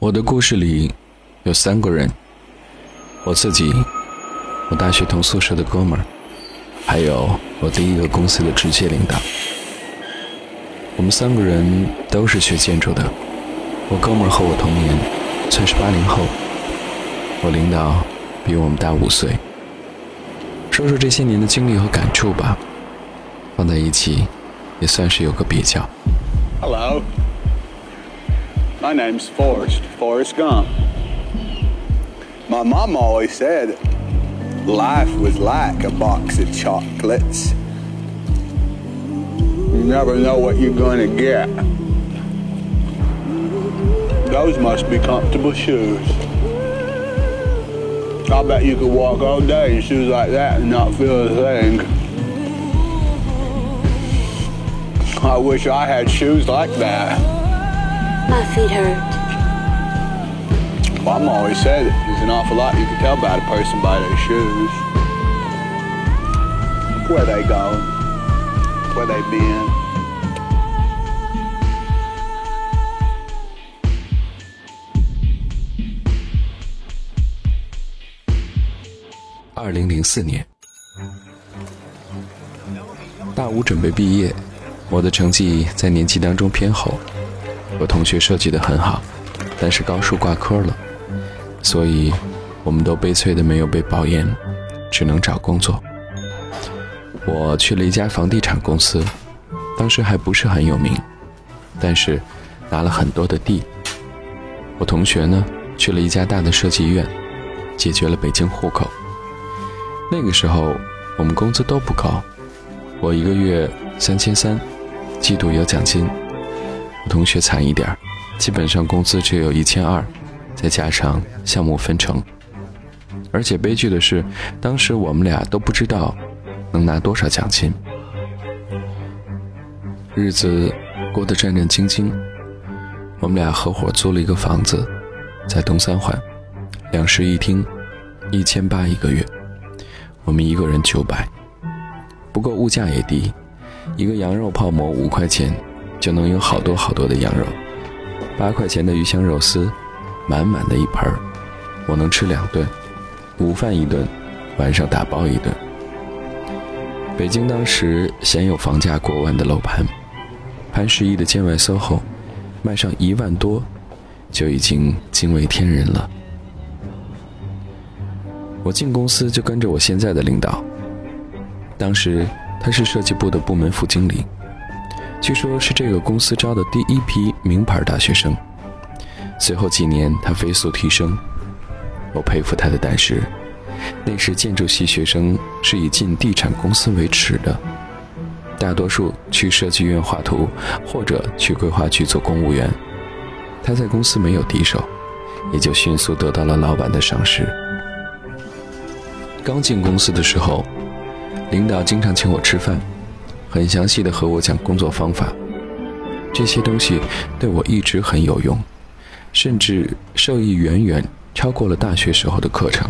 我的故事里有三个人：我自己，我大学同宿舍的哥们儿，还有我第一个公司的直接领导。我们三个人都是学建筑的。我哥们儿和我同年，算是八零后。我领导比我们大五岁。说说这些年的经历和感触吧，放在一起也算是有个比较。Hello. My name's Forrest, Forrest Gump. My mom always said life was like a box of chocolates. You never know what you're going to get. Those must be comfortable shoes. I bet you could walk all day in shoes like that and not feel a thing. I wish I had shoes like that. My feet hurt. Mom always said there's an awful lot you can tell about a person by their shoes. Where they going, where they been. 二零零四年，大五准备毕业，我的成绩在年级当中偏后， 我同学设计的很好，但是高数挂科了，所以我们都悲催的没有被保研，只能找工作。我去了一家房地产公司，当时还不是很有名，但是拿了很多的地。我同学呢，去了一家大的设计院，解决了北京户口。那个时候我们工资都不高，我一个月三千三，季度有奖金。同学惨一点，基本上工资只有一千二，再加上项目分成。而且悲剧的是，当时我们俩都不知道能拿多少奖金。日子过得战战兢兢，我们俩合伙租了一个房子，在东三环，两室一厅，一千八一个月。我们一个人九百，不过物价也低，一个羊肉泡馍五块钱就能有好多好多的羊肉，八块钱的鱼香肉丝，满满的一盆儿，我能吃两顿，午饭一顿，晚上打包一顿。北京当时鲜有房价过万的楼盘，潘石屹的建外 SOHO 卖上一万多，就已经惊为天人了。我进公司就跟着我现在的领导，当时他是设计部的部门副经理，据说是这个公司招的第一批名牌大学生。随后几年他飞速提升，我佩服他的胆识。那时建筑系学生是以进地产公司为耻的，大多数去设计院画图或者去规划局做公务员。他在公司没有敌手，也就迅速得到了老板的赏识。刚进公司的时候，领导经常请我吃饭，很详细的和我讲工作方法。这些东西对我一直很有用，甚至受益远远超过了大学时候的课程。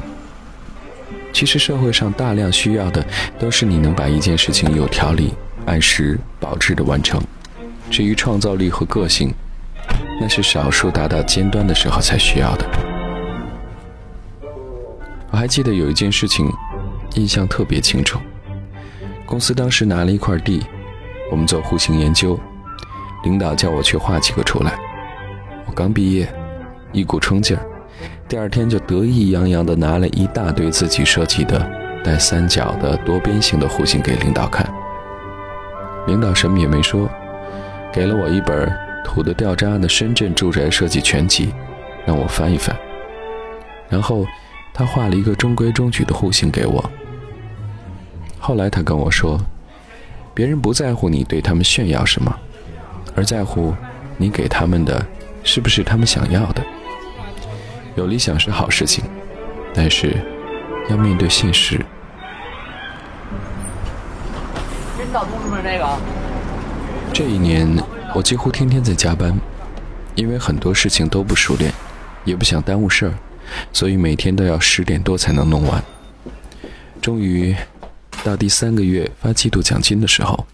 其实社会上大量需要的都是你能把一件事情有条理、按时保质的完成。至于创造力和个性，那是少数达到尖端的时候才需要的。我还记得有一件事情，印象特别清楚。公司当时拿了一块地，我们做户型研究，领导叫我去画几个出来。我刚毕业，一股冲劲儿，第二天就得意洋洋地拿了一大堆自己设计的带三角的多边形的户型给领导看。领导什么也没说，给了我一本土的掉渣的《深圳住宅设计全集》，让我翻一翻，然后。他画了一个中规中矩的户型给我。后来他跟我说，别人不在乎你对他们炫耀什么，而在乎你给他们的是不是他们想要的。有理想是好事情，但是要面对现实。这一年我几乎天天在加班，因为很多事情都不熟练，也不想耽误事儿。所以每天都要十点多才能弄完。终于，到第三个月发季度奖金的时候，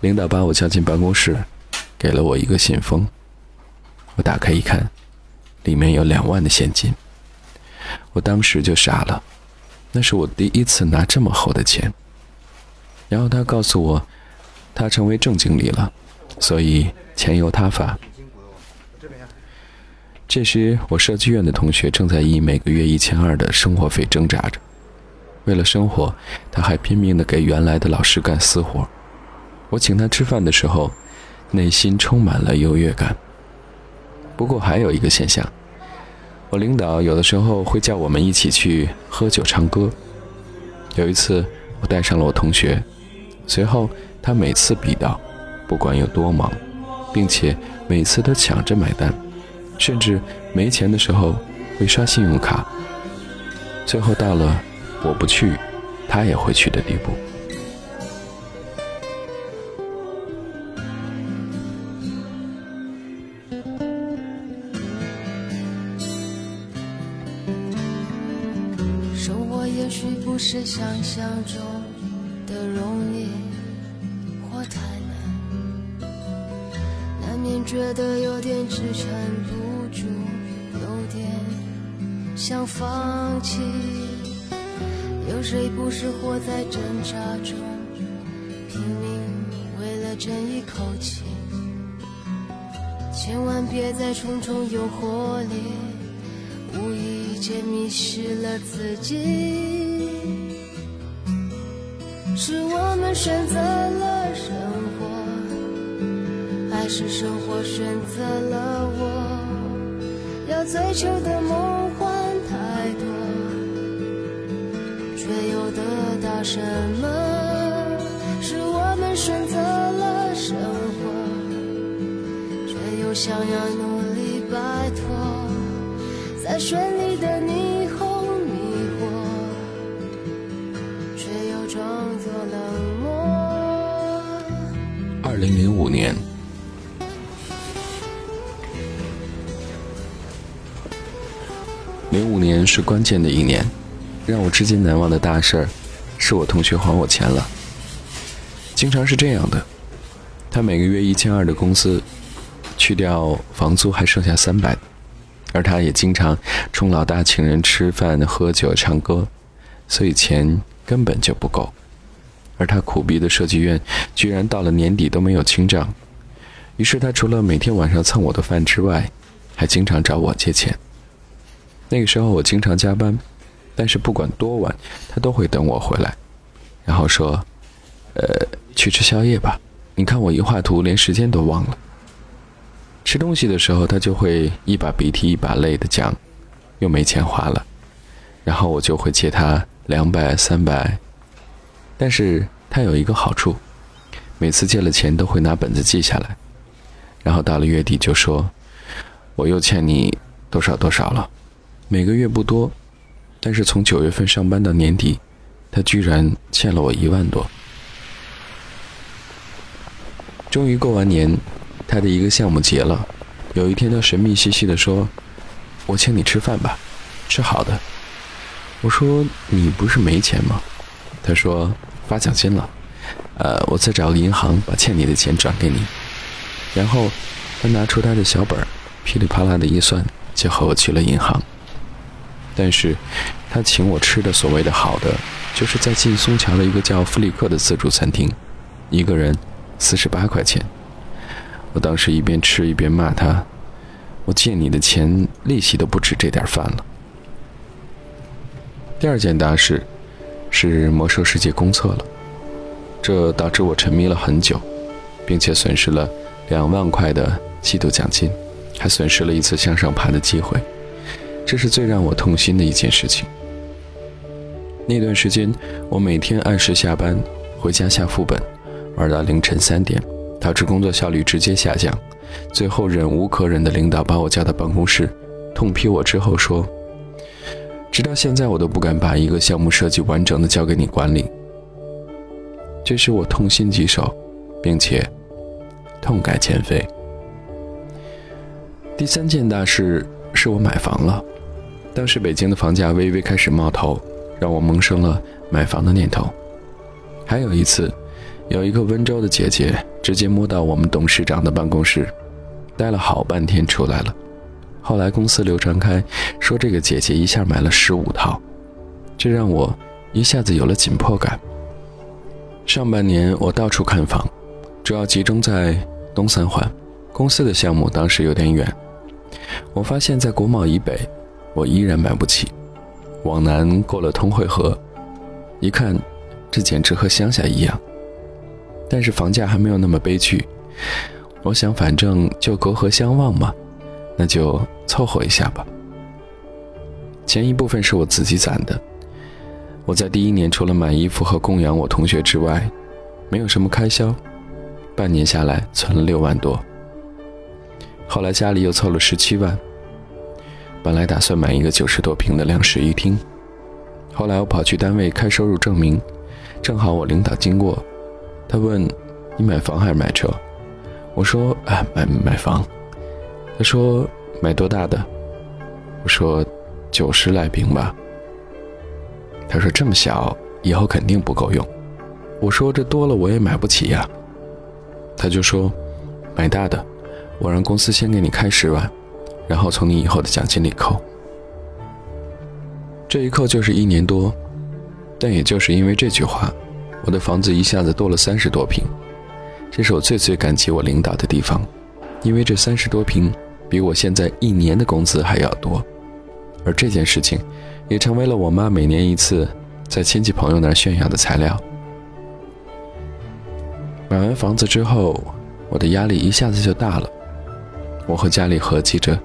领导把我叫进办公室，给了我一个信封。我打开一看，里面有两万的现金。我当时就傻了，那是我第一次拿这么厚的钱。然后他告诉我，他成为正经理了，所以钱由他发。这时，我设计院的同学正在以每个月一千二的生活费挣扎着。为了生活，他还拼命的给原来的老师干私活。我请他吃饭的时候，内心充满了优越感。不过还有一个现象，我领导有的时候会叫我们一起去喝酒唱歌。有一次，我带上了我同学，随后他每次必到，不管有多忙，并且每次都抢着买单，甚至没钱的时候会刷信用卡。最后到了我不去，他也会去的地步。生活也许不是想象中的容易或太难，难免觉得有点支撑不住，有点想放弃。有谁不是活在挣扎中，拼命为了争一口气？千万别在重重诱惑里。无意间迷失了自己，是我们选择了生活，还是生活选择了我？要追求的梦幻太多，却又得到什么？是我们选择了生活，却又想要努力摆脱。在绚丽的霓虹迷惑，却又装作冷漠。二零零五年，零五年是关键的一年，让我至今难忘的大事儿，是我同学还我钱了。经常是这样的，他每个月一千二的工资，去掉房租还剩下三百。而他也经常冲老大请人吃饭、喝酒、唱歌，所以钱根本就不够。而他苦逼的设计院居然到了年底都没有清账，于是他除了每天晚上蹭我的饭之外，还经常找我借钱。那个时候我经常加班，但是不管多晚，他都会等我回来，然后说：“呃，去吃宵夜吧，你看我一画图连时间都忘了。”吃东西的时候，他就会一把鼻涕一把泪的讲，又没钱花了，然后我就会借他两百三百。但是他有一个好处，每次借了钱都会拿本子记下来，然后到了月底就说，我又欠你多少多少了，每个月不多，但是从九月份上班到年底，他居然欠了我一万多。终于过完年。他的一个项目结了，有一天他神秘兮兮地说：“我请你吃饭吧，吃好的。”我说：“你不是没钱吗？”他说：“发奖金了，呃，我再找个银行把欠你的钱转给你。”然后他拿出他的小本噼里啪啦的一算，就和我去了银行。但是，他请我吃的所谓的好的，就是在进松桥的一个叫弗里克的自助餐厅，一个人四十八块钱。我当时一边吃一边骂他：“我借你的钱，利息都不止这点饭了。”第二件大事是《魔兽世界》公测了，这导致我沉迷了很久，并且损失了两万块的季度奖金，还损失了一次向上爬的机会，这是最让我痛心的一件事情。那段时间，我每天按时下班，回家下副本，玩到凌晨三点。导致工作效率直接下降，最后忍无可忍的领导把我叫到办公室，痛批我之后说：“直到现在我都不敢把一个项目设计完整的交给你管理。”这使我痛心疾首，并且痛改前非。第三件大事是我买房了，当时北京的房价微微开始冒头，让我萌生了买房的念头。还有一次。有一个温州的姐姐直接摸到我们董事长的办公室，待了好半天出来了。后来公司流传开，说这个姐姐一下买了十五套，这让我一下子有了紧迫感。上半年我到处看房，主要集中在东三环。公司的项目当时有点远，我发现在国贸以北，我依然买不起。往南过了通惠河，一看，这简直和乡下一样。但是房价还没有那么悲剧。我想，反正就隔河相望嘛，那就凑合一下吧。前一部分是我自己攒的。我在第一年除了买衣服和供养我同学之外，没有什么开销。半年下来，存了六万多。后来家里又凑了十七万，本来打算买一个九十多平的两室一厅，后来我跑去单位开收入证明，正好我领导经过，他问：“你买房还是买车？”我说：“哎，买买房。”他说：“买多大的？”我说：“九十来平吧。”他说：“这么小，以后肯定不够用。”我说：“这多了我也买不起呀。”他就说：“买大的。”我让公司先给你开十万，然后从你以后的奖金里扣。这一扣就是一年多，但也就是因为这句话，我的房子一下子多了三十多平。这是我最最感激我领导的地方，因为这三十多平比我现在一年的工资还要多。而这件事情，也成为了我妈每年一次在亲戚朋友那儿炫耀的材料。买完房子之后，我的压力一下子就大了。我和家里合计着，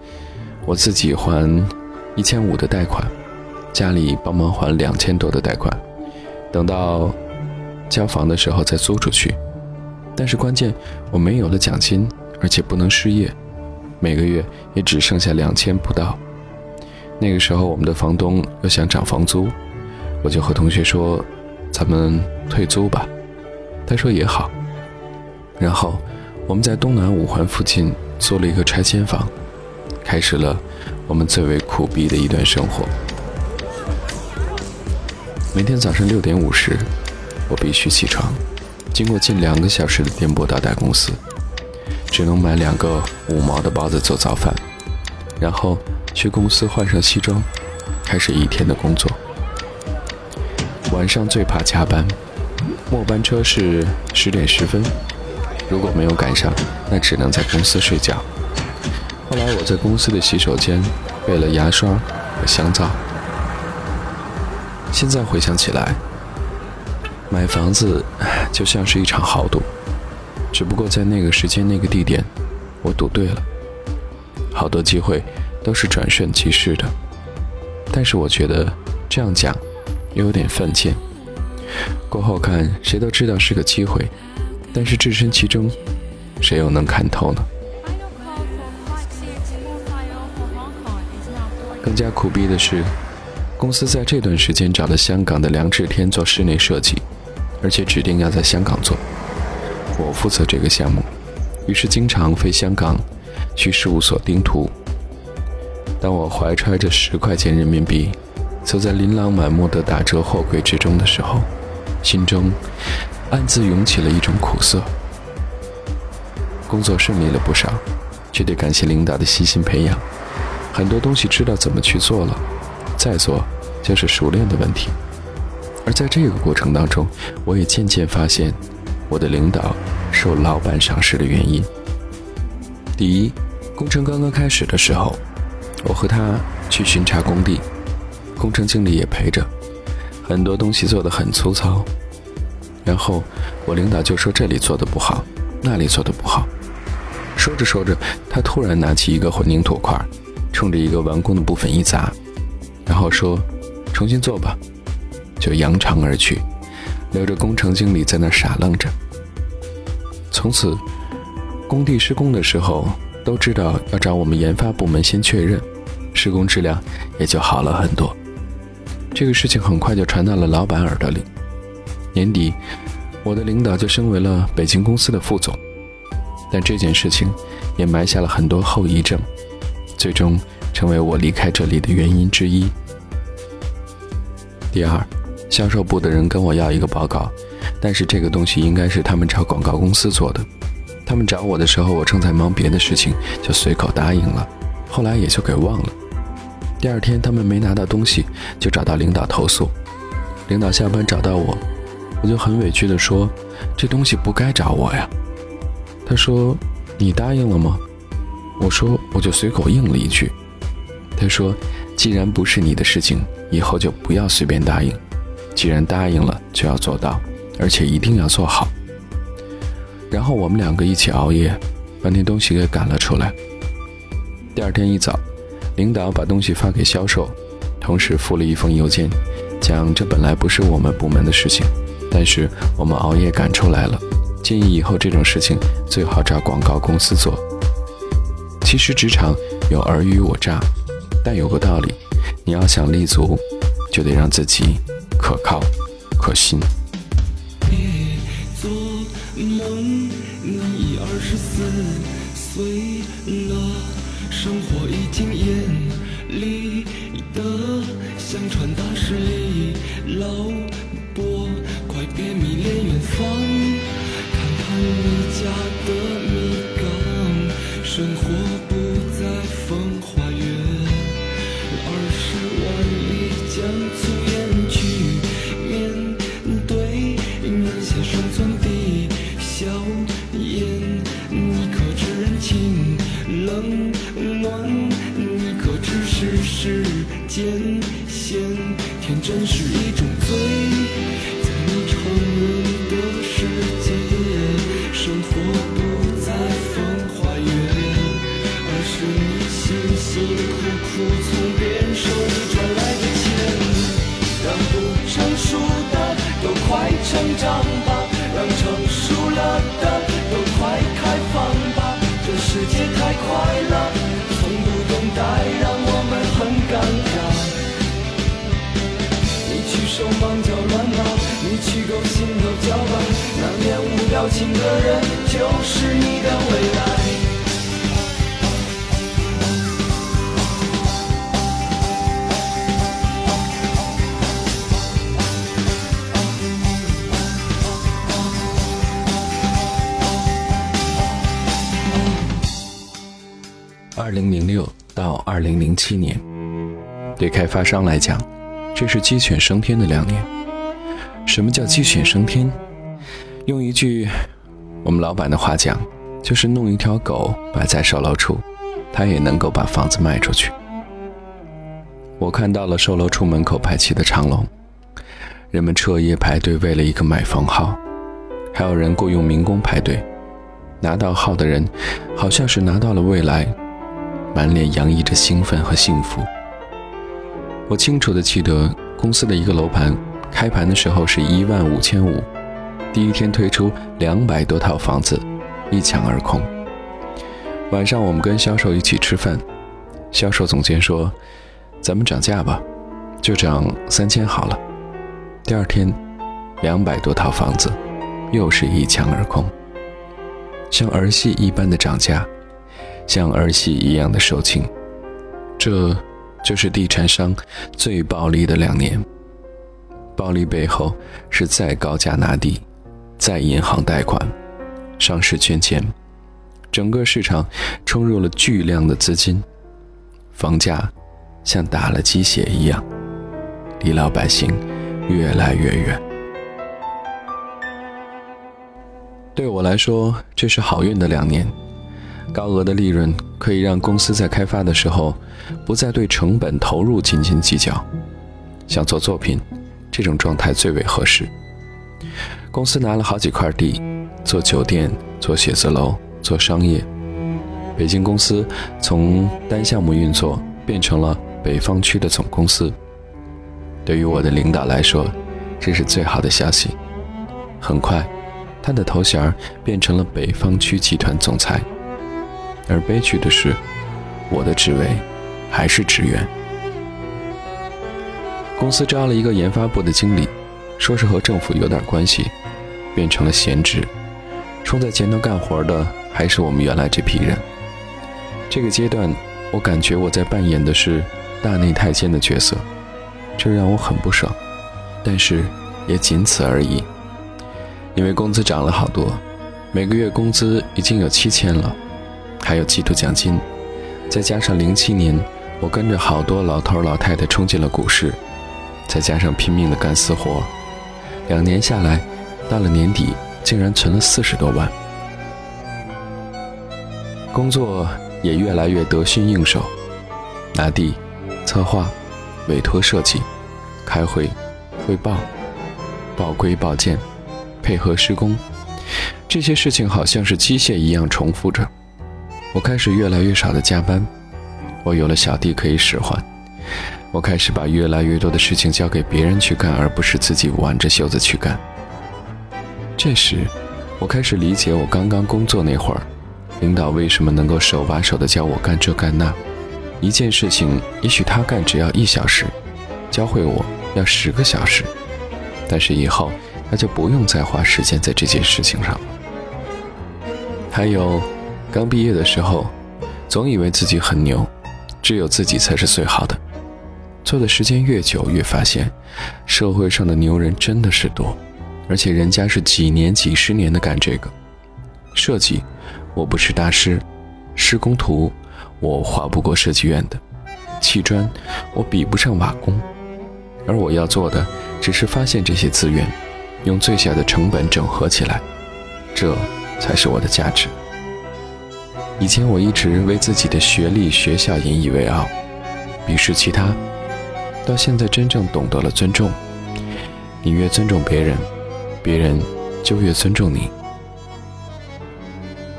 我自己还一千五的贷款，家里帮忙还两千多的贷款，等到交房的时候再租出去。但是关键我没有了奖金，而且不能失业，每个月也只剩下两千不到。那个时候我们的房东又想涨房租，我就和同学说：“咱们退租吧。”他说也好。然后我们在东南五环附近。租了一个拆迁房，开始了我们最为苦逼的一段生活。每天早上六点五十，我必须起床，经过近两个小时的颠簸到达公司，只能买两个五毛的包子做早饭，然后去公司换上西装，开始一天的工作。晚上最怕加班，末班车是十点十分。如果没有赶上，那只能在公司睡觉。后来我在公司的洗手间备了牙刷和香皂。现在回想起来，买房子就像是一场豪赌，只不过在那个时间、那个地点，我赌对了。好多机会都是转瞬即逝的，但是我觉得这样讲有点犯贱。过后看，谁都知道是个机会。但是置身其中，谁又能看透呢？更加苦逼的是，公司在这段时间找了香港的梁志天做室内设计，而且指定要在香港做。我负责这个项目，于是经常飞香港去事务所盯图。当我怀揣着十块钱人民币，走在琳琅满目的打折货柜之中的时候，心中……暗自涌起了一种苦涩。工作顺利了不少，却得感谢领导的悉心培养。很多东西知道怎么去做了，再做就是熟练的问题。而在这个过程当中，我也渐渐发现，我的领导受老板赏识的原因。第一，工程刚刚开始的时候，我和他去巡查工地，工程经理也陪着，很多东西做得很粗糙。然后我领导就说这里做的不好，那里做的不好。说着说着，他突然拿起一个混凝土块，冲着一个完工的部分一砸，然后说：“重新做吧。”就扬长而去，留着工程经理在那傻愣着。从此，工地施工的时候都知道要找我们研发部门先确认，施工质量也就好了很多。这个事情很快就传到了老板耳朵里。年底，我的领导就升为了北京公司的副总，但这件事情也埋下了很多后遗症，最终成为我离开这里的原因之一。第二，销售部的人跟我要一个报告，但是这个东西应该是他们找广告公司做的，他们找我的时候，我正在忙别的事情，就随口答应了，后来也就给忘了。第二天他们没拿到东西，就找到领导投诉。领导下班找到我，我就很委屈地说：“这东西不该找我呀。”他说：“你答应了吗？”我说：“我就随口应了一句。”他说：“既然不是你的事情，以后就不要随便答应。既然答应了，就要做到，而且一定要做好。”然后我们两个一起熬夜，把那东西给赶了出来。第二天一早，领导把东西发给销售，同时附了一封邮件，讲这本来不是我们部门的事情，但是我们熬夜赶出来了，建议以后这种事情最好找广告公司做。其实职场有尔虞我诈，但有个道理，你要想立足，就得让自己可靠、可信。到二零零七年，对开发商来讲，这是鸡犬升天的两年。什么叫鸡犬升天？用一句我们老板的话讲，就是弄一条狗摆在售楼处，他也能够把房子卖出去。我看到了售楼处门口排起的长龙，人们彻夜排队为了一个买房号，还有人雇佣民工排队。拿到号的人，好像是拿到了未来。满脸洋溢着兴奋和幸福。我清楚地记得，公司的一个楼盘开盘的时候是一万五千五，第一天推出两百多套房子，一抢而空。晚上我们跟销售一起吃饭，销售总监说：“咱们涨价吧，就涨三千好了。”第二天，两百多套房子，又是一抢而空，像儿戏一般的涨价。像儿戏一样的售罄，这就是地产商最暴利的两年。暴利背后是再高价拿地，再银行贷款，上市圈钱，整个市场冲入了巨量的资金，房价像打了鸡血一样，离老百姓越来越远。对我来说，这是好运的两年。高额的利润可以让公司在开发的时候不再对成本投入斤斤计较，想做作品，这种状态最为合适。公司拿了好几块地，做酒店、做写字楼、做商业。北京公司从单项目运作变成了北方区的总公司。对于我的领导来说，这是最好的消息。很快，他的头衔变成了北方区集团总裁。而悲剧的是，我的职位还是职员。公司招了一个研发部的经理，说是和政府有点关系，变成了闲职。冲在前头干活的还是我们原来这批人。这个阶段，我感觉我在扮演的是大内太监的角色，这让我很不爽。但是也仅此而已，因为工资涨了好多，每个月工资已经有七千了。还有季度奖金，再加上零七年，我跟着好多老头老太太冲进了股市，再加上拼命的干私活，两年下来，到了年底竟然存了四十多万。工作也越来越得心应手，拿地、策划、委托设计、开会、汇报、报规报件、配合施工，这些事情好像是机械一样重复着。我开始越来越少的加班，我有了小弟可以使唤，我开始把越来越多的事情交给别人去干，而不是自己挽着袖子去干。这时，我开始理解我刚刚工作那会儿。领导为什么能够手把手的教我干这干那？一件事情也许他干只要一小时，教会我要十个小时，但是以后他就不用再花时间在这件事情上了。还有，刚毕业的时候，总以为自己很牛，只有自己才是最好的。做的时间越久，越发现社会上的牛人真的是多，而且人家是几年、几十年的干这个设计。我不是大师，施工图我画不过设计院的，砌砖我比不上瓦工，而我要做的只是发现这些资源，用最小的成本整合起来，这才是我的价值。以前我一直为自己的学历、学校引以为傲，鄙视其他，到现在真正懂得了尊重。你越尊重别人，别人就越尊重你。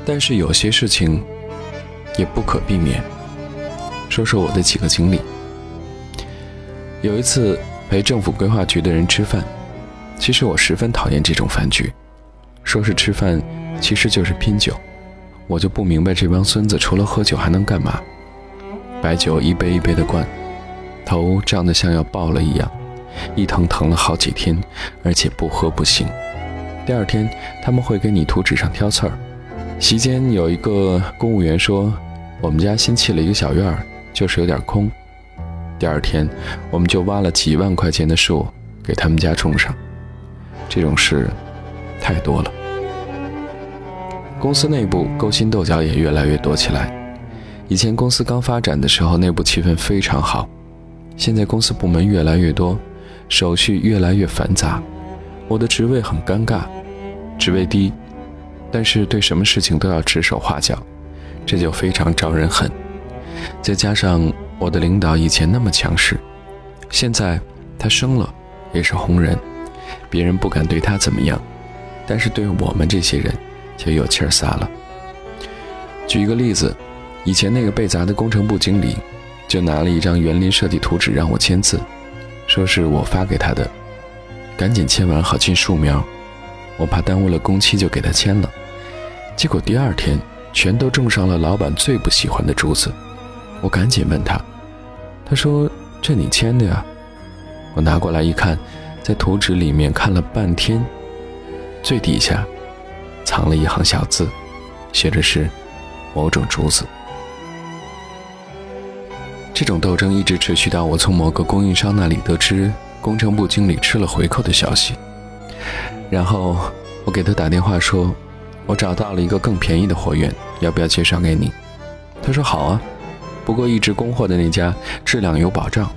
但是有些事情也不可避免。说说我的几个经历。有一次陪政府规划局的人吃饭，其实我十分讨厌这种饭局。说是吃饭，其实就是拼酒。我就不明白这帮孙子除了喝酒还能干嘛？白酒一杯一杯的灌，头胀得像要爆了一样，一疼疼了好几天，而且不喝不行。第二天他们会给你图纸上挑刺儿。席间有一个公务员说：“我们家新砌了一个小院儿，就是有点空。”第二天，我们就挖了几万块钱的树给他们家种上。这种事太多了。公司内部勾心斗角也越来越多起来。以前公司刚发展的时候，内部气氛非常好。现在公司部门越来越多，手续越来越繁杂，我的职位很尴尬，职位低。但是对什么事情都要指手画脚，这就非常招人恨。再加上我的领导以前那么强势，现在他升了，也是红人，别人不敢对他怎么样，但是对我们这些人就有气儿撒了。举一个例子，以前那个被砸的工程部经理，就拿了一张园林设计图纸让我签字，说是我发给他的，赶紧签完好进树苗，我怕耽误了工期，就给他签了。结果第二天，全都种上了老板最不喜欢的竹子。我赶紧问他，他说：“这你签的呀？”我拿过来一看，在图纸里面看了半天，最底下藏了一行小字，写着是某种竹子。这种斗争一直持续到我从某个供应商那里得知工程部经理吃了回扣的消息，然后我给他打电话说。我找到了一个更便宜的货源，要不要介绍给你？他说好啊，不过一直供货的那家质量有保障。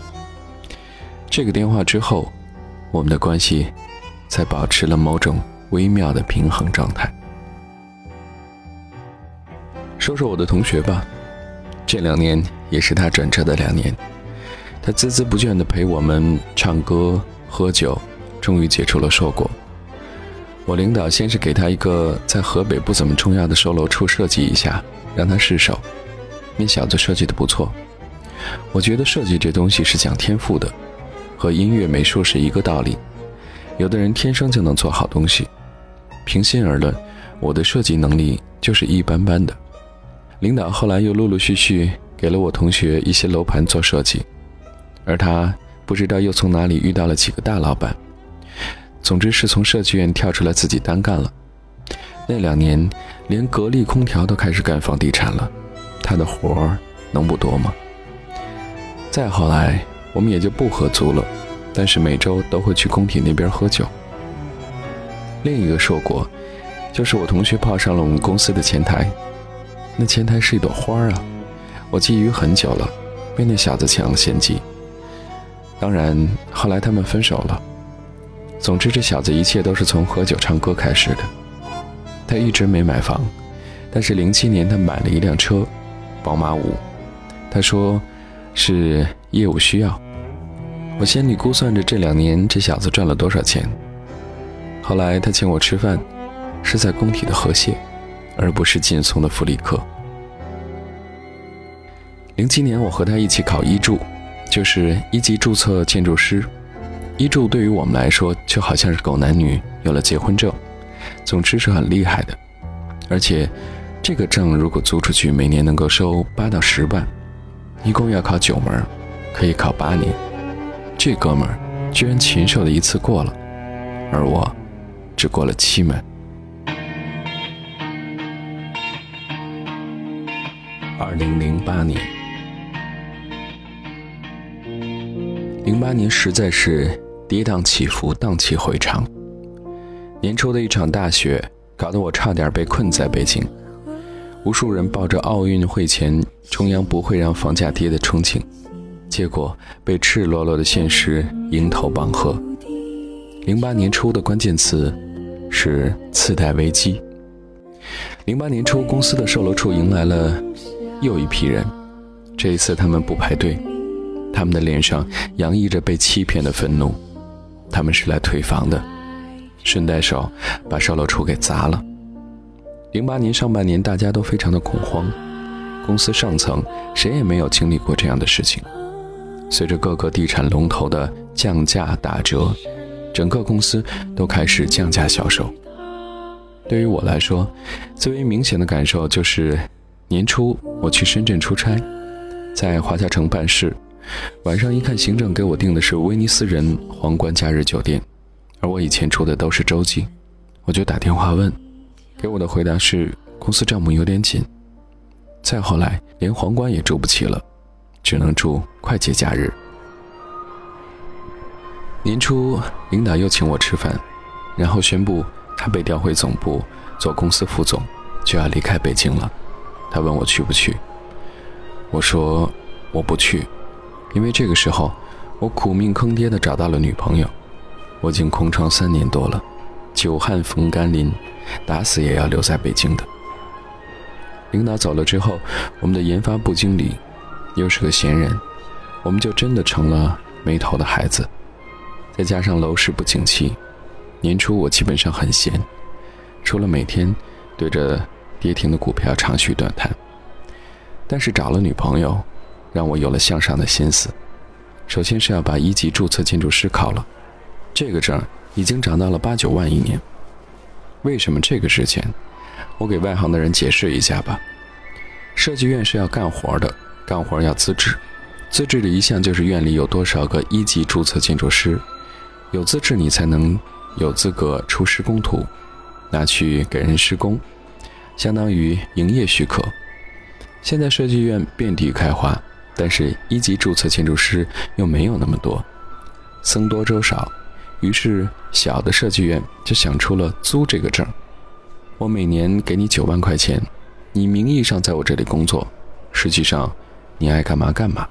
这个电话之后，我们的关系才保持了某种微妙的平衡状态。说说我的同学吧，这两年也是他转折的两年，他孜孜不倦地陪我们唱歌喝酒，终于结出了硕果。我领导先是给他一个在河北不怎么重要的售楼处设计一下，让他试手。那小子设计的不错。我觉得设计这东西是讲天赋的，和音乐美术是一个道理。有的人天生就能做好东西。平心而论，我的设计能力就是一般般的。领导后来又陆陆续续给了我同学一些楼盘做设计，而他不知道又从哪里遇到了几个大老板。总之是从设计院跳出来自己单干了。那两年，连格力空调都开始干房地产了，他的活儿能不多吗？再后来，我们也就不合租了，但是每周都会去工体那边喝酒。另一个硕果，就是我同学泡上了我们公司的前台。那前台是一朵花啊，我觊觎很久了，被那小子抢了先机。当然，后来他们分手了。总之，这小子一切都是从喝酒唱歌开始的。他一直没买房，但是零七年他买了一辆车，宝马五。他说是业务需要。我心里估算着这两年这小子赚了多少钱。后来他请我吃饭，是在工体的河蟹，而不是劲松的福利课。零七年我和他一起考一注，就是一级注册建筑师。一注对于我们来说就好像是狗男女有了结婚证，总之是很厉害的。而且这个证如果租出去，每年能够收八到十万，一共要考九门，可以考八年。这哥们儿居然禽兽的一次过了，而我只过了七门。二零零八年，零八年实在是跌宕起伏，荡气回肠。年初的一场大雪，搞得我差点被困在北京。无数人抱着奥运会前中央不会让房价跌的憧憬。结果被赤裸裸的现实迎头棒喝。零八年初的关键词是次贷危机。零八年初，公司的售楼处迎来了又一批人，这一次他们不排队，他们的脸上洋溢着被欺骗的愤怒，他们是来退房的，顺带手把售楼处给砸了。零八年上半年，大家都非常的恐慌，公司上层谁也没有经历过这样的事情。随着各个地产龙头的降价打折，整个公司都开始降价销售。对于我来说，最为明显的感受就是年初我去深圳出差，在华夏城办事，晚上一看行政给我订的是威尼斯人皇冠假日酒店，而我以前住的都是洲际，我就打电话问，给我的回答是公司账目有点紧。再后来，连皇冠也住不起了。只能住快捷假日。年初，领导又请我吃饭，然后宣布他被调回总部做公司副总，就要离开北京了。他问我去不去，我说我不去，因为这个时候我苦命坑爹的找到了女朋友，我已经空窗三年多了，久旱逢甘霖，打死也要留在北京的。领导走了之后，我们的研发部经理。又是个闲人，我们就真的成了没头的孩子。再加上楼市不景气，年初我基本上很闲，除了每天对着跌停的股票长吁短叹。但是找了女朋友，让我有了向上的心思。首先是要把一级注册建筑师考了，这个证已经涨到了八九万一年。为什么这个值钱？我给外行的人解释一下吧。设计院是要干活的。干活要资质，资质的一项就是院里有多少个一级注册建筑师，有资质你才能有资格出施工图，拿去给人施工，相当于营业许可。现在设计院遍地开花，但是一级注册建筑师又没有那么多，僧多粥少，于是小的设计院就想出了租这个证，我每年给你九万块钱，你名义上在我这里工作，实际上。你爱干嘛干嘛。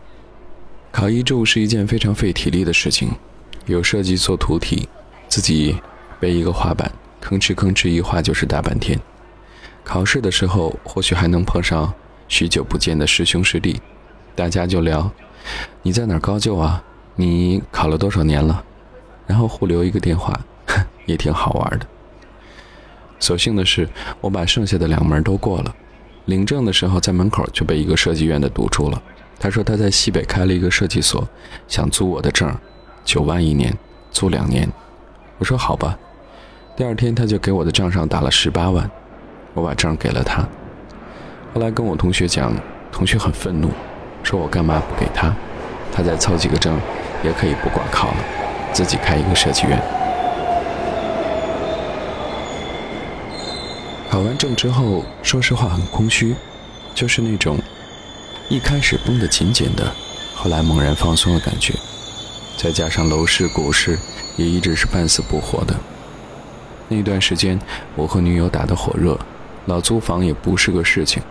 考一注是一件非常费体力的事情，有设计做图题，自己背一个画板，吭哧吭哧一画就是大半天。考试的时候或许还能碰上许久不见的师兄师弟，大家就聊你在哪儿高就啊？你考了多少年了？然后互留一个电话，也挺好玩的。所幸的是，我把剩下的两门都过了。领证的时候，在门口就被一个设计院的堵住了。他说他在西北开了一个设计所，想租我的证，九万一年，租两年。我说好吧。第二天他就给我的账上打了十八万，我把账给了他。后来跟我同学讲，同学很愤怒，说我干嘛不给他？他再凑几个证，也可以不管考了，自己开一个设计院。考完证之后，说实话很空虚，就是那种一开始绷得紧紧的，后来猛然放松的感觉。再加上楼市、股市也一直是半死不活的。那段时间，我和女友打得火热，老租房也不是个事情。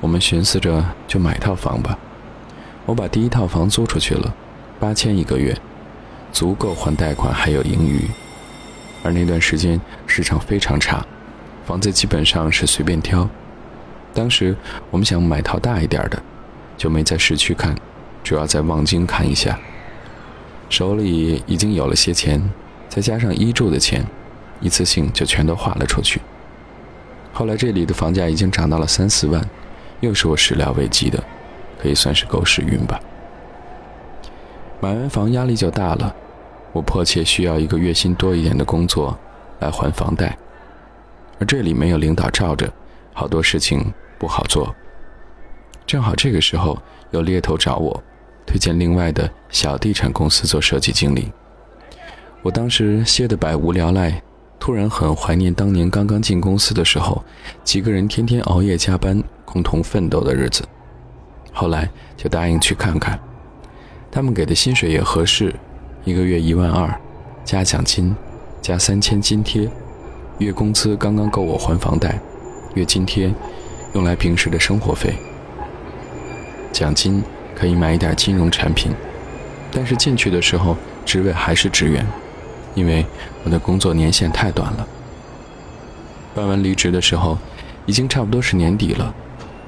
我们寻思着就买套房吧。我把第一套房租出去了，八千一个月，足够还贷款，还有盈余。而那段时间市场非常差，房子基本上是随便挑。当时我们想买套大一点的，就没在市区看，主要在望京看一下。手里已经有了些钱，再加上依住的钱，一次性就全都花了出去。后来这里的房价已经涨到了三四万，又是我始料未及的，可以算是狗屎运吧。买完房压力就大了，我迫切需要一个月薪多一点的工作来还房贷，而这里没有领导罩着，好多事情不好做。正好这个时候有猎头找我。推荐另外的小地产公司做设计经理。我当时歇得百无聊赖，突然很怀念当年刚刚进公司的时候，几个人天天熬夜加班，共同奋斗的日子。后来就答应去看看，他们给的薪水也合适，一个月一万二，加奖金，加三千津贴，月工资刚刚够我还房贷，月津贴用来平时的生活费，奖金。可以买一点金融产品，但是进去的时候职位还是职员，因为我的工作年限太短了。办完离职的时候，已经差不多是年底了。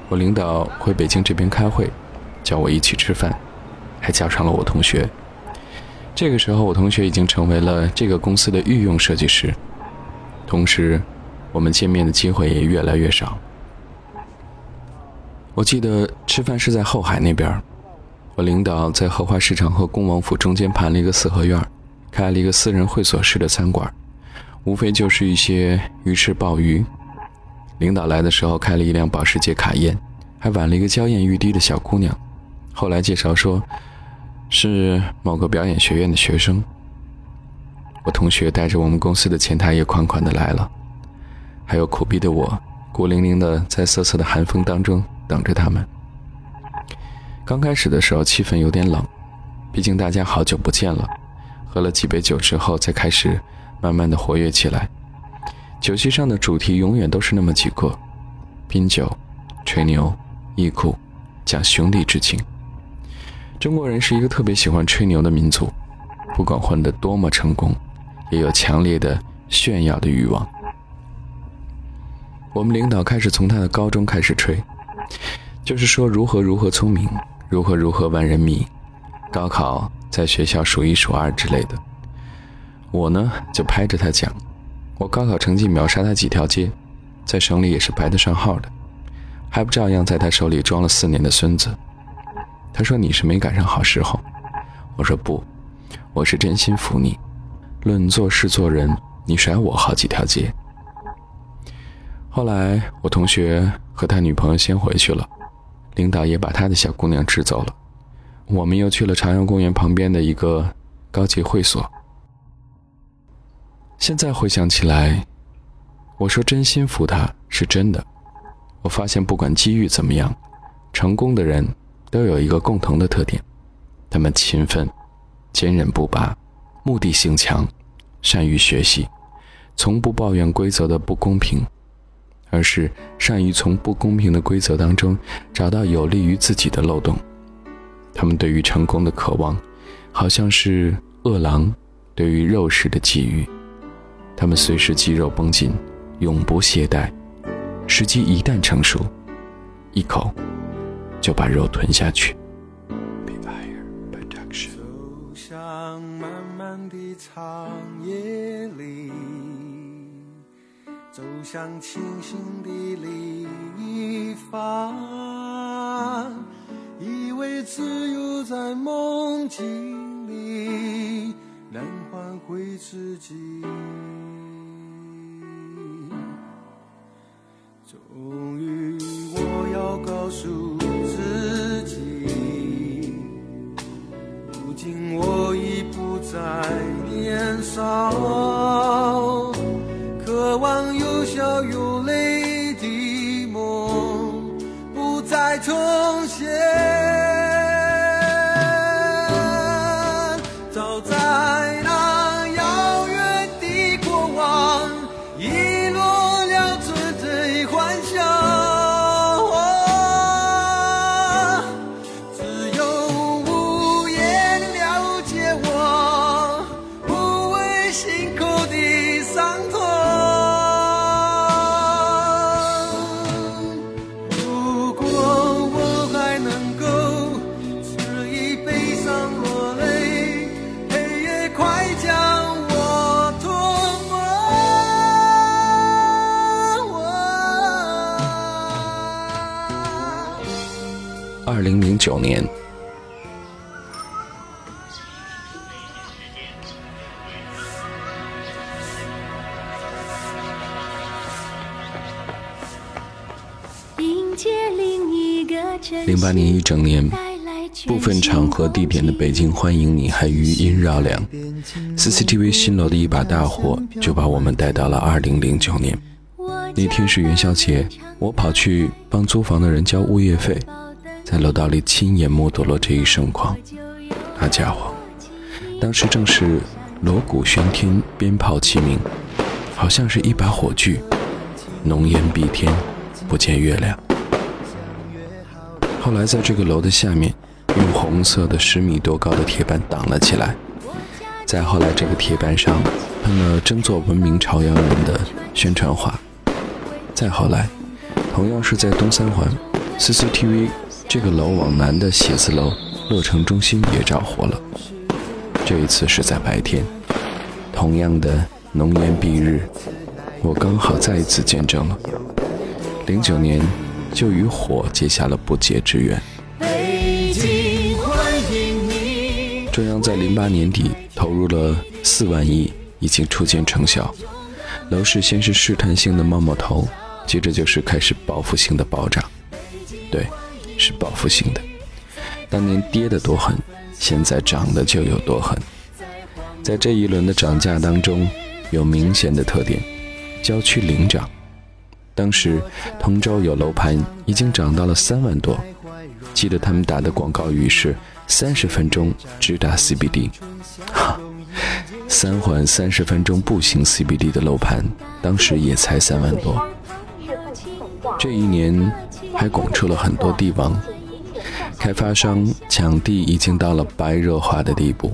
我领导回北京这边开会，叫我一起吃饭，还叫上了我同学。这个时候，我同学已经成为了这个公司的御用设计师，同时，我们见面的机会也越来越少。我记得吃饭是在后海那边。我领导在荷花市场和恭王府中间盘了一个四合院，开了一个私人会所式的餐馆，无非就是一些鱼翅鲍鱼。领导来的时候开了一辆保时捷卡宴，还挽了一个娇艳欲滴的小姑娘。后来介绍说，是某个表演学院的学生。我同学带着我们公司的前台也款款的来了，还有苦逼的我，孤零零的在瑟瑟的寒风当中等着他们。刚开始的时候，气氛有点冷，毕竟大家好久不见了。喝了几杯酒之后，才开始慢慢的活跃起来。酒席上的主题永远都是那么几个：拼酒、吹牛、忆苦、讲兄弟之情。中国人是一个特别喜欢吹牛的民族，不管混得多么成功，也有强烈的炫耀的欲望。我们领导开始从他的高中开始吹，就是说如何如何聪明。如何如何万人迷，高考在学校数一数二之类的。我呢就拍着他讲，我高考成绩秒杀他几条街，在省里也是排得上号的，还不照样在他手里装了四年的孙子。他说你是没赶上好时候，我说不，我是真心服你。论做事做人，你甩我好几条街。后来我同学和他女朋友先回去了。领导也把他的小姑娘支走了，我们又去了朝阳公园旁边的一个高级会所。现在回想起来，我说真心服他是真的。我发现不管机遇怎么样，成功的人都有一个共同的特点：他们勤奋、坚韧不拔、目的性强、善于学习，从不抱怨规则的不公平。而是善于从不公平的规则当中找到有利于自己的漏洞。他们对于成功的渴望，好像是饿狼对于肉食的觊觎。他们随时肌肉绷紧，永不懈怠。时机一旦成熟，一口就把肉吞下去。走向漫漫的长夜里。走向清醒的另一方，以为自由在梦境里能换回自己。终于，我要告诉自己，如今我已不再年少。渴望有笑有泪的梦不再重现。二零一整年部分场合地点的北京欢迎你还余音绕梁。cctv 新楼的一把大火就把我们带到了二零零九年。那天是元宵节我跑去帮租房的人交物业费在楼道里亲眼目睹了这一盛况。那家伙当时正是锣鼓喧天鞭炮齐鸣好像是一把火炬浓烟蔽天不见月亮。后来在这个楼的下面，用红色的十米多高的铁板挡了起来。再后来，这个铁板上喷了“争做文明朝阳人”的宣传画。再后来，同样是在东三环，CCTV 这个楼往南的写字楼乐城中心也着火了。这一次是在白天，同样的浓烟蔽日，我刚好再一次见证了零九年。就与火结下了不解之缘。中央在零八年底投入了四万亿，已经初见成效。楼市先是试探性的冒冒头，接着就是开始报复性的暴涨。对，是报复性的。当年跌得多狠，现在涨得就有多狠。在这一轮的涨价当中，有明显的特点：郊区领涨。当时通州有楼盘已经涨到了三万多，记得他们打的广告语是“三十分钟直达 CBD”，哈，三环三十分钟步行 CBD 的楼盘，当时也才三万多。这一年还拱出了很多地王，开发商抢地已经到了白热化的地步，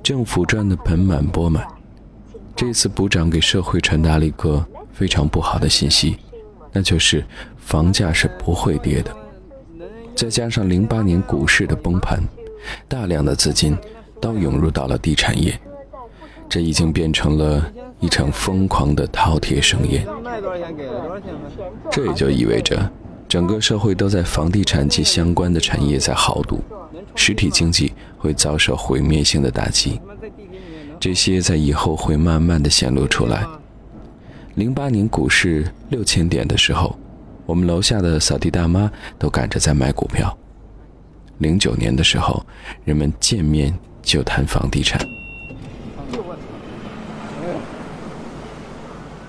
政府赚得盆满钵满。这次补涨给社会传达了一个。非常不好的信息，那就是房价是不会跌的。再加上零八年股市的崩盘，大量的资金都涌入到了地产业，这已经变成了一场疯狂的饕餮盛宴。这也就意味着，整个社会都在房地产及相关的产业在豪赌，实体经济会遭受毁灭性的打击。这些在以后会慢慢的显露出来。零八年股市六千点的时候，我们楼下的扫地大妈都赶着在买股票。零九年的时候，人们见面就谈房地产。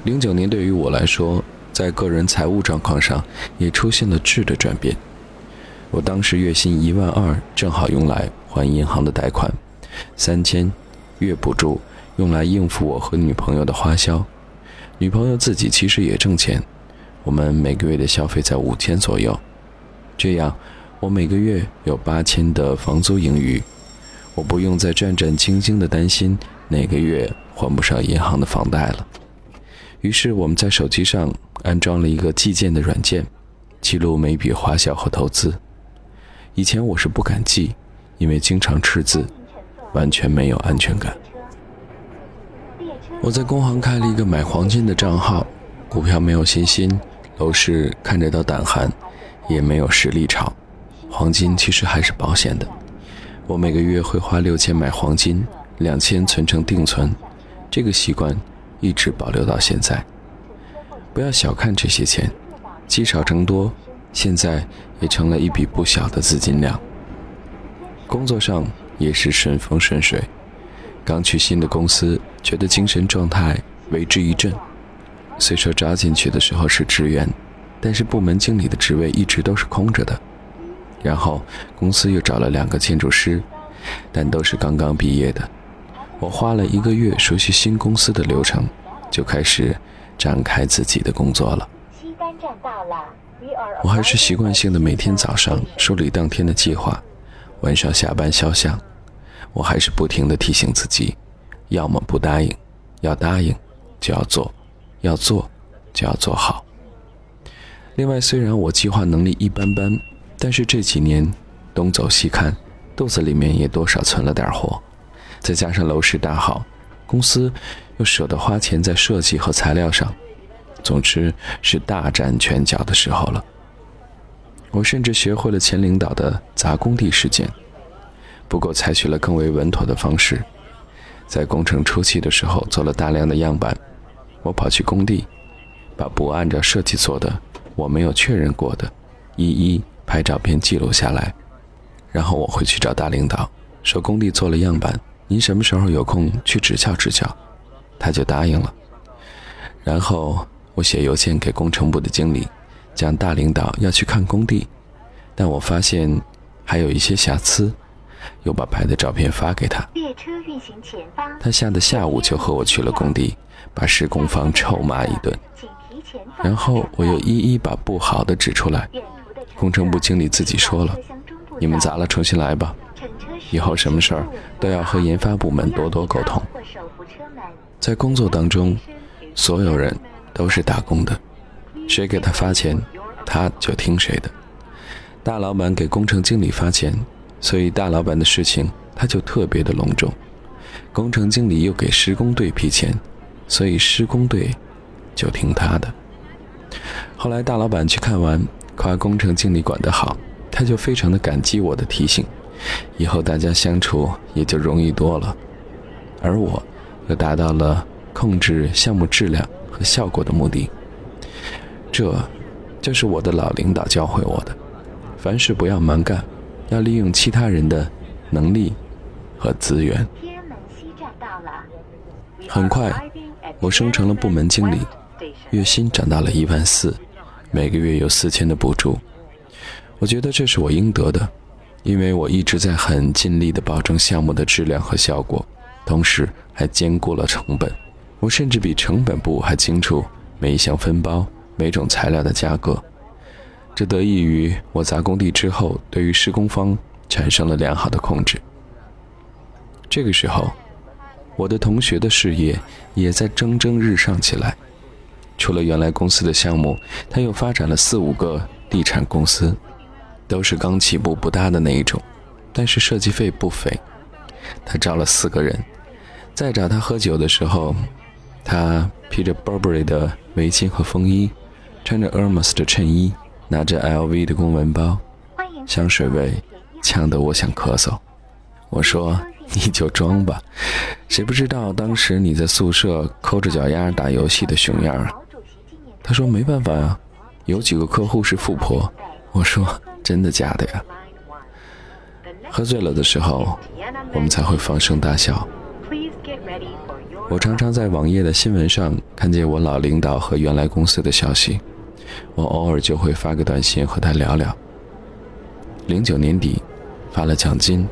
零九年对于我来说，在个人财务状况上也出现了质的转变。我当时月薪一万二，正好用来还银行的贷款，三千月补助用来应付我和女朋友的花销。女朋友自己其实也挣钱，我们每个月的消费在五千左右，这样我每个月有八千的房租盈余，我不用再战战兢兢的担心哪个月还不上银行的房贷了。于是我们在手机上安装了一个计件的软件，记录每笔花销和投资。以前我是不敢记，因为经常赤字，完全没有安全感。我在工行开了一个买黄金的账号，股票没有信心，楼市看着都胆寒，也没有实力炒，黄金其实还是保险的。我每个月会花六千买黄金，两千存成定存，这个习惯一直保留到现在。不要小看这些钱，积少成多，现在也成了一笔不小的资金量。工作上也是顺风顺水。刚去新的公司，觉得精神状态为之一振。虽说招进去的时候是职员，但是部门经理的职位一直都是空着的。然后公司又找了两个建筑师，但都是刚刚毕业的。我花了一个月熟悉新公司的流程，就开始展开自己的工作了。我还是习惯性的每天早上梳理当天的计划，晚上下班肖像。我还是不停的提醒自己，要么不答应，要答应就要做，要做就要做好。另外，虽然我计划能力一般般，但是这几年东走西看，肚子里面也多少存了点货。再加上楼市大好，公司又舍得花钱在设计和材料上，总之是大展拳脚的时候了。我甚至学会了前领导的砸工地事件，不过采取了更为稳妥的方式。在工程初期的时候，做了大量的样板。我跑去工地，把不按照设计做的、我没有确认过的，一一拍照片记录下来。然后我会去找大领导，说工地做了样板，您什么时候有空去指教指教？他就答应了。然后我写邮件给工程部的经理，讲大领导要去看工地，但我发现还有一些瑕疵，又把拍的照片发给他。列车运行前方，他吓得下午就和我去了工地，把施工方臭骂一顿，然后我又一一把不好的指出来。工程部经理自己说了你们砸了，重新来吧。以后什么事儿都要和研发部门多多沟通。在工作当中，所有人都是打工的，谁给他发钱，他就听谁的。大老板给工程经理发钱，所以大老板的事情他就特别的隆重。工程经理又给施工队批钱，所以施工队就听他的。后来大老板去看完，夸工程经理管得好，他就非常的感激我的提醒，以后大家相处也就容易多了。而我又达到了控制项目质量和效果的目的。这，就是我的老领导教会我的：凡事不要蛮干，要利用其他人的能力和资源。很快，我升成了部门经理，月薪涨到了一万四，每个月有四千的补助。我觉得这是我应得的，因为我一直在很尽力地保证项目的质量和效果，同时还兼顾了成本。我甚至比成本部还清楚每一项分包、每种材料的价格。这得益于我砸工地之后，对于施工方产生了良好的控制。这个时候，我的同学的事业也在蒸蒸日上起来。除了原来公司的项目，他又发展了四五个地产公司，都是刚起步不大的那一种，但是设计费不菲。他招了四个人，在找他喝酒的时候，他披着 Burberry 的围巾和风衣，穿着 Hermes 的衬衣，拿着 LV 的公文包，香水味呛得我想咳嗽。我说：“你就装吧，谁不知道当时你在宿舍抠着脚丫打游戏的熊样啊毛主席纪念？”他说：“没办法呀，有几个客户是富婆。”我说：“真的假的呀？”喝醉了的时候，我们才会放声大笑。我常常在网页的新闻上看见我老领导和原来公司的消息，我偶尔就会发个短信和他聊聊。零九年底发了奖金，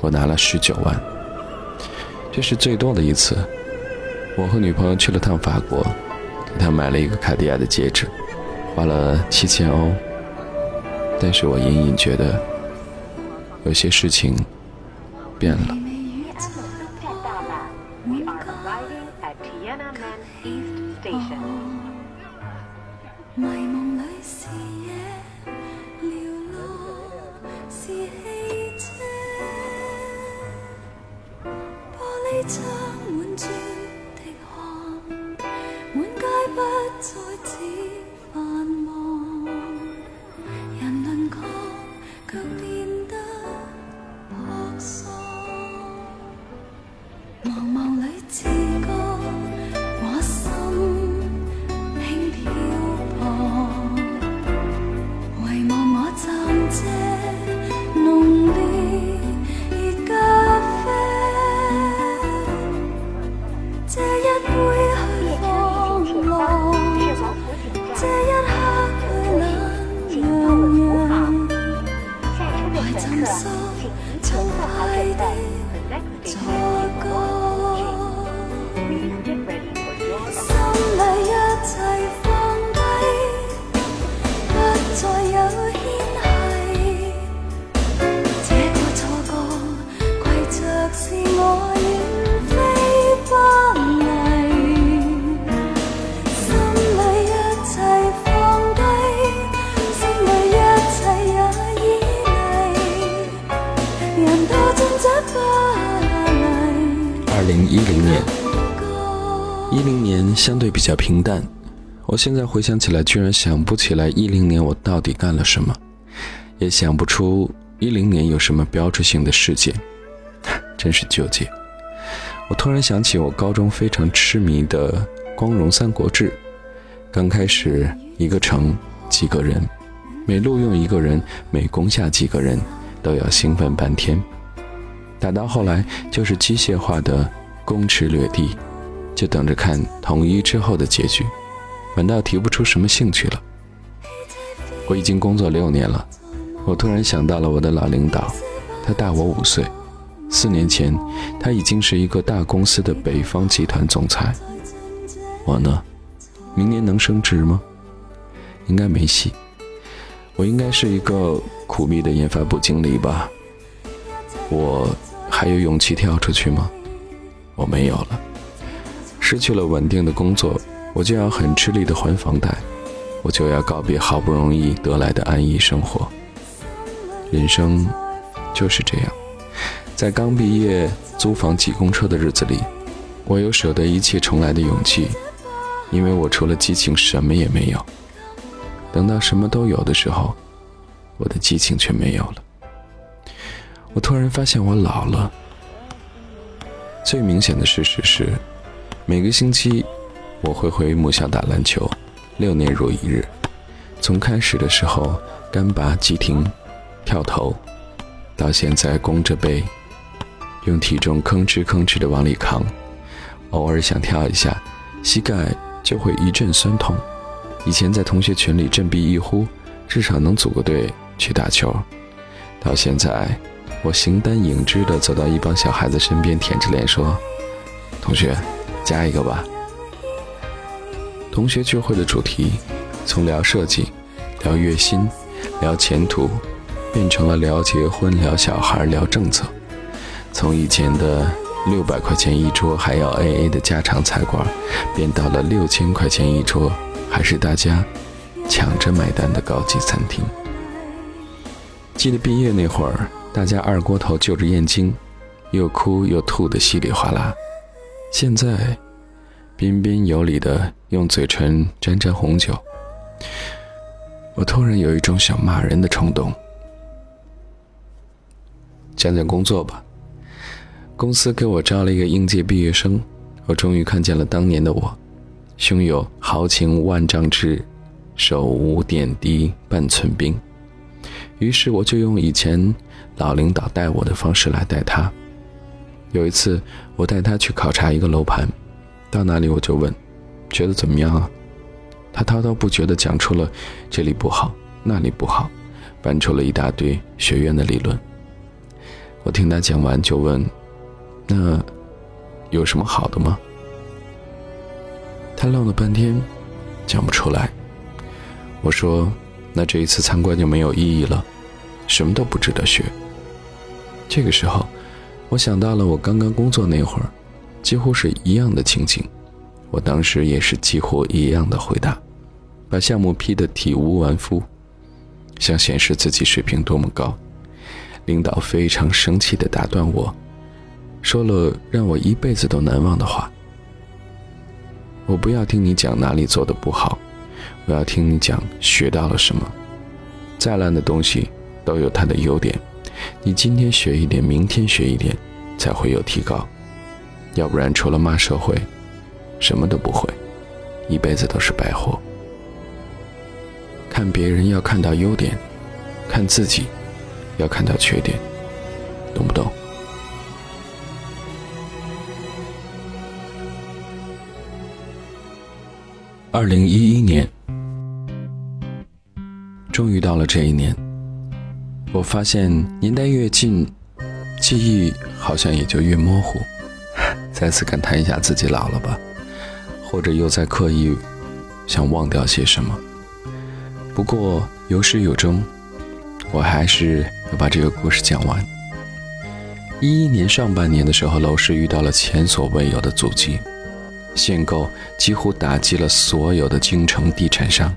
我拿了十九万，这是最多的一次。我和女朋友去了趟法国，给她买了一个卡地亚的戒指，花了七千欧。但是我隐隐觉得，有些事情变了。现在回想起来，居然想不起来一零年我到底干了什么。也想不出一零年有什么标志性的事件，真是纠结。我突然想起我高中非常痴迷的《光荣三国志》，刚开始一个城几个人，每录用一个人，每攻下几个人，都要兴奋半天。打到后来就是机械化的攻城掠地，就等着看统一之后的结局，反倒提不出什么兴趣了。我已经工作六年了，我突然想到了我的老领导，他大我五岁。四年前，他已经是一个大公司的北方集团总裁。我呢，明年能升职吗？应该没戏。我应该是一个苦逼的研发部经理吧？我还有勇气跳出去吗？我没有了。失去了稳定的工作，我就要很吃力的还房贷，我就要告别好不容易得来的安逸生活。人生就是这样。在刚毕业租房挤公车的日子里，我有舍得一切重来的勇气，因为我除了激情什么也没有。等到什么都有的时候，我的激情却没有了。我突然发现我老了。最明显的事实是，每个星期我会回母校打篮球，六年如一日。从开始的时候干拔急停、跳投，到现在弓着背。用体重吭哧吭哧的往里扛，偶尔想跳一下，膝盖就会一阵酸痛。以前在同学群里振臂一呼，至少能组个队去打球。到现在，我形单影只的走到一帮小孩子身边，舔着脸说：“同学，加一个吧。”同学聚会的主题从聊设计、聊月薪、聊前途，变成了聊结婚、聊小孩、聊政策。从以前的六百块钱一桌还要 A A 的家常菜馆，变到了六千块钱一桌还是大家抢着买单的高级餐厅。记得毕业那会儿，大家二锅头就着燕京，又哭又吐的稀里哗啦。现在，彬彬有礼的用嘴唇沾沾红酒。我突然有一种想骂人的冲动。讲讲工作吧。公司给我招了一个应届毕业生，我终于看见了当年的我，胸有豪情万丈志，手无点滴半寸冰。于是我就用以前老领导带我的方式来带他。有一次，我带他去考察一个楼盘，到那里我就问：“觉得怎么样啊？”他滔滔不绝地讲出了这里不好，那里不好，搬出了一大堆学院的理论。我听他讲完就问。那有什么好的吗？他愣了半天，讲不出来。我说：“那这一次参观就没有意义了，什么都不值得学。”这个时候，我想到了我刚刚工作那会儿，几乎是一样的情景。我当时也是几乎一样的回答，把项目批得体无完肤，想显示自己水平多么高。领导非常生气地打断我。说了让我一辈子都难忘的话。我不要听你讲哪里做的不好，我要听你讲学到了什么。再烂的东西都有它的优点，你今天学一点，明天学一点，才会有提高。要不然除了骂社会，什么都不会，一辈子都是白活。看别人要看到优点，看自己要看到缺点，懂不懂？二零一一年，终于到了这一年。我发现年代越近，记忆好像也就越模糊。再次感叹一下自己老了吧，或者又在刻意想忘掉些什么。不过有始有终，我还是要把这个故事讲完。一一年上半年的时候，楼市遇到了前所未有的阻击。限购几乎打击了所有的京城地产商，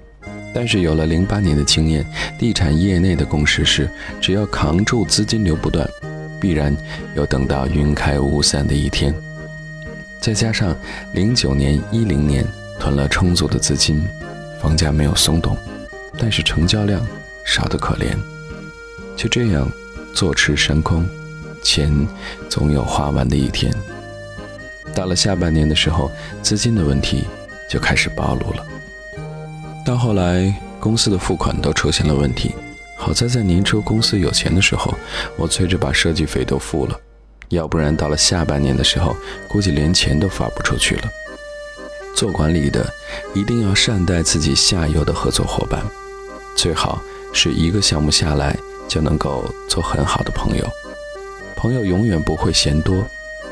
但是有了零八年的经验，地产业内的共识是，只要扛住资金流不断，必然有等到云开雾散的一天。再加上零九年、一零年囤了充足的资金，房价没有松动，但是成交量少得可怜。就这样坐吃山空，钱总有花完的一天。到了下半年的时候，资金的问题就开始暴露了。到后来，公司的付款都出现了问题。好在在年初公司有钱的时候，我催着把设计费都付了，要不然到了下半年的时候，估计连钱都发不出去了。做管理的一定要善待自己下游的合作伙伴，最好是一个项目下来就能够做很好的朋友。朋友永远不会嫌多，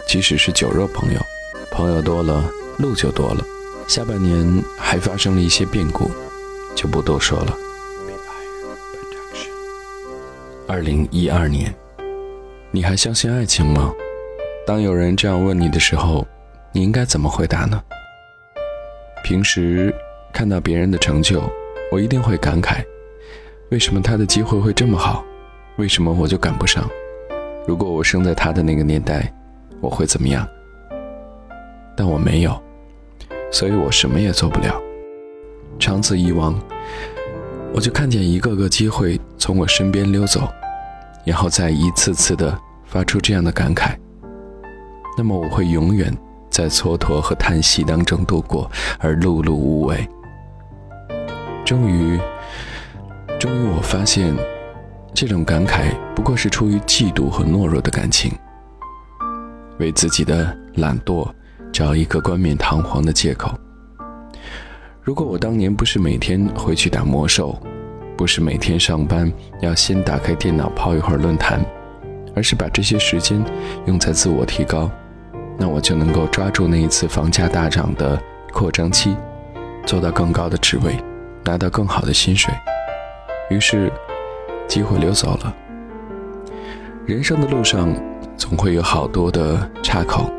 即使是酒肉朋友，朋友多了路就多了。下半年还发生了一些变故，就不多说了。二零一二年，你还相信爱情吗？当有人这样问你的时候，你应该怎么回答呢？平时看到别人的成就，我一定会感慨：为什么他的机会会这么好？为什么我就赶不上？如果我生在他的那个年代，我会怎么样？但我没有，所以我什么也做不了。长此以往。我就看见一个个机会从我身边溜走，然后再一次次的发出这样的感慨。那么我会永远在蹉跎和叹息当中度过，而碌碌无为。终于，终于我发现，这种感慨不过是出于嫉妒和懦弱的感情，为自己的懒惰找一个冠冕堂皇的借口。如果我当年不是每天回去打魔兽，不是每天上班要先打开电脑泡一会儿论坛，而是把这些时间用在自我提高，那我就能够抓住那一次房价大涨的扩张期，做到更高的职位，拿到更好的薪水。于是，机会溜走了。人生的路上总会有好多的岔口，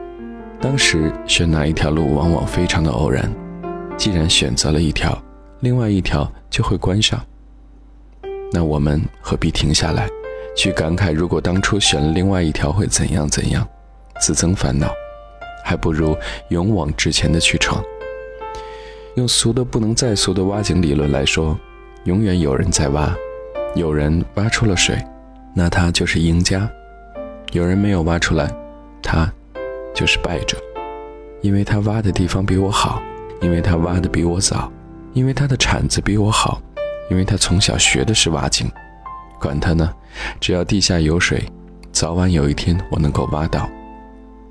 当时选哪一条路，往往非常的偶然。既然选择了一条，另外一条就会关上。那我们何必停下来，去感慨如果当初选了另外一条会怎样怎样，自增烦恼？还不如勇往直前的去闯。用俗的不能再俗的挖井理论来说，永远有人在挖，有人挖出了水，那他就是赢家；有人没有挖出来，他就是败者，因为他挖的地方比我好。因为他挖的比我早，因为他的铲子比我好，因为他从小学的是挖井，管他呢，只要地下有水，早晚有一天我能够挖到。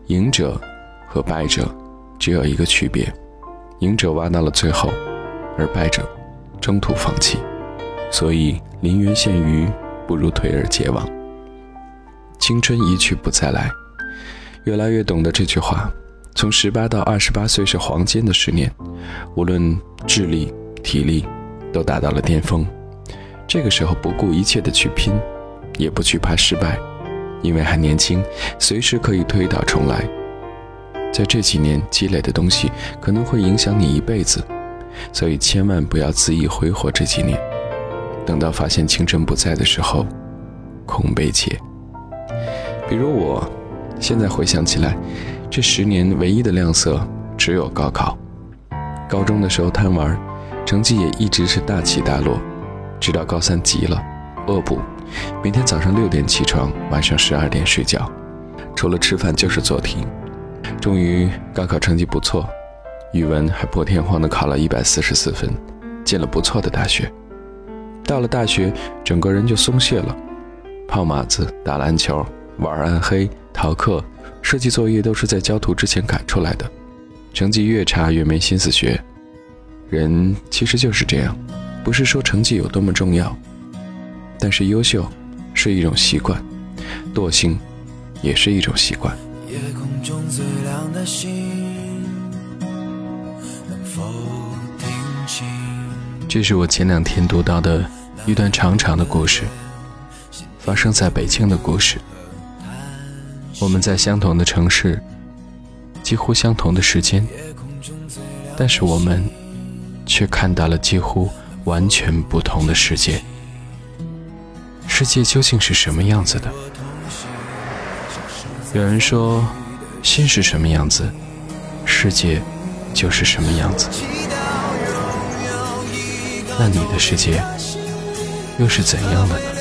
赢者和败者只有一个区别，赢者挖到了最后，而败者中途放弃。所以临渊羡鱼，不如退而结网。青春一去不再来，越来越懂得这句话。从十八到二十八岁是黄金的十年，无论智力、体力都达到了巅峰。这个时候不顾一切的去拼，也不惧怕失败，因为还年轻，随时可以推倒重来。在这几年积累的东西可能会影响你一辈子，所以千万不要恣意挥霍这几年。等到发现青春不在的时候，空悲切。比如我，现在回想起来。这十年唯一的亮色只有高考。高中的时候贪玩，成绩也一直是大起大落，直到高三急了，恶补，每天早上六点起床，晚上十二点睡觉，除了吃饭就是做题。终于高考成绩不错，语文还破天荒的考了一百四十四分，进了不错的大学。到了大学，整个人就松懈了，泡马子、打篮球、玩暗黑、逃课。设计作业都是在交图之前赶出来的，成绩越差越没心思学。人其实就是这样，不是说成绩有多么重要，但是优秀是一种习惯，惰性也是一种习惯。夜空中最亮的星，能否听清？这是我前两天读到的一段长长的故事，发生在北京的故事。我们在相同的城市，几乎相同的时间，但是我们却看到了几乎完全不同的世界。世界究竟是什么样子的？有人说，心是什么样子，世界就是什么样子。那你的世界又是怎样的呢？